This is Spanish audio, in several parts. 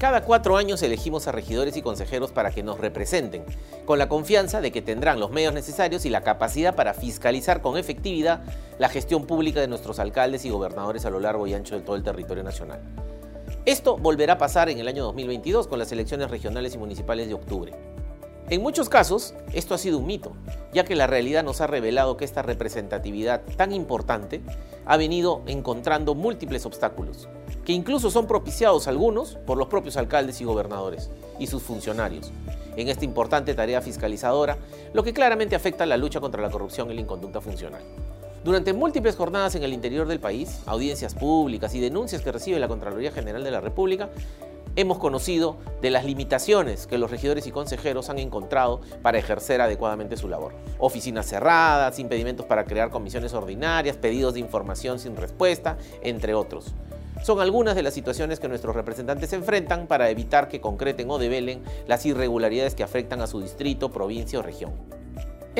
Cada cuatro años elegimos a regidores y consejeros para que nos representen, con la confianza de que tendrán los medios necesarios y la capacidad para fiscalizar con efectividad la gestión pública de nuestros alcaldes y gobernadores a lo largo y ancho de todo el territorio nacional. Esto volverá a pasar en el año 2022 con las elecciones regionales y municipales de octubre. En muchos casos, esto ha sido un mito, ya que la realidad nos ha revelado que esta representatividad tan importante ha venido encontrando múltiples obstáculos, que incluso son propiciados algunos por los propios alcaldes y gobernadores y sus funcionarios, en esta importante tarea fiscalizadora, lo que claramente afecta la lucha contra la corrupción y la inconducta funcional. Durante múltiples jornadas en el interior del país, audiencias públicas y denuncias que recibe la Contraloría General de la República, hemos conocido de las limitaciones que los regidores y consejeros han encontrado para ejercer adecuadamente su labor. Oficinas cerradas, impedimentos para crear comisiones ordinarias, pedidos de información sin respuesta, entre otros. Son algunas de las situaciones que nuestros representantes enfrentan para evitar que concreten o develen las irregularidades que afectan a su distrito, provincia o región.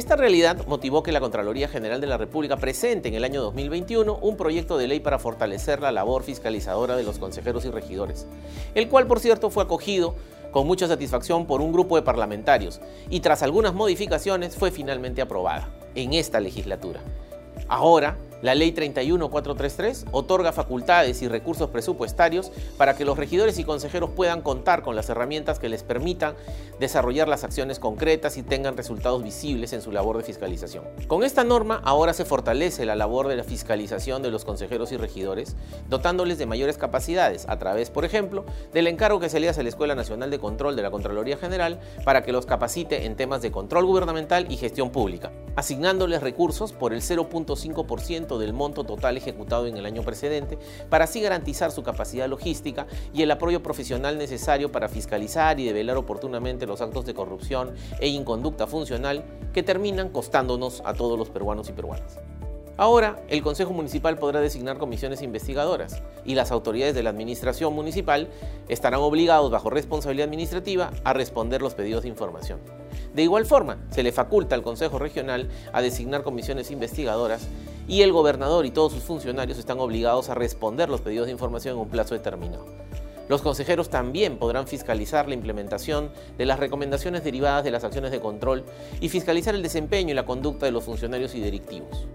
Esta realidad motivó que la Contraloría General de la República presente en el año 2021 un proyecto de ley para fortalecer la labor fiscalizadora de los consejeros y regidores, el cual por cierto fue acogido con mucha satisfacción por un grupo de parlamentarios y tras algunas modificaciones fue finalmente aprobada en esta legislatura. Ahora, la Ley 31433 otorga facultades y recursos presupuestarios para que los regidores y consejeros puedan contar con las herramientas que les permitan desarrollar las acciones concretas y tengan resultados visibles en su labor de fiscalización. Con esta norma ahora se fortalece la labor de la fiscalización de los consejeros y regidores, dotándoles de mayores capacidades a través, por ejemplo, del encargo que se le hace a la Escuela Nacional de Control de la Contraloría General para que los capacite en temas de control gubernamental y gestión pública, asignándoles recursos por el 0.5% del monto total ejecutado en el año precedente, para así garantizar su capacidad logística y el apoyo profesional necesario para fiscalizar y develar oportunamente los actos de corrupción e inconducta funcional que terminan costándonos a todos los peruanos y peruanas. Ahora, el Consejo Municipal podrá designar comisiones investigadoras y las autoridades de la Administración Municipal estarán obligados, bajo responsabilidad administrativa, a responder los pedidos de información. De igual forma, se le faculta al Consejo Regional a designar comisiones investigadoras y el gobernador y todos sus funcionarios están obligados a responder los pedidos de información en un plazo determinado. Los consejeros también podrán fiscalizar la implementación de las recomendaciones derivadas de las acciones de control y fiscalizar el desempeño y la conducta de los funcionarios y directivos.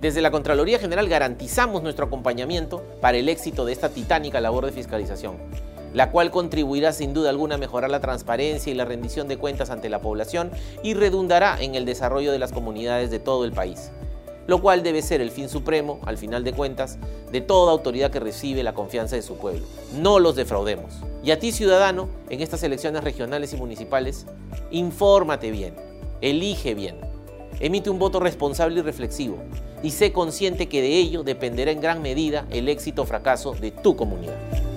Desde la Contraloría General garantizamos nuestro acompañamiento para el éxito de esta titánica labor de fiscalización, la cual contribuirá sin duda alguna a mejorar la transparencia y la rendición de cuentas ante la población y redundará en el desarrollo de las comunidades de todo el país lo cual debe ser el fin supremo, al final de cuentas, de toda autoridad que recibe la confianza de su pueblo. No los defraudemos. Y a ti, ciudadano, en estas elecciones regionales y municipales, infórmate bien, elige bien, emite un voto responsable y reflexivo, y sé consciente que de ello dependerá en gran medida el éxito o fracaso de tu comunidad.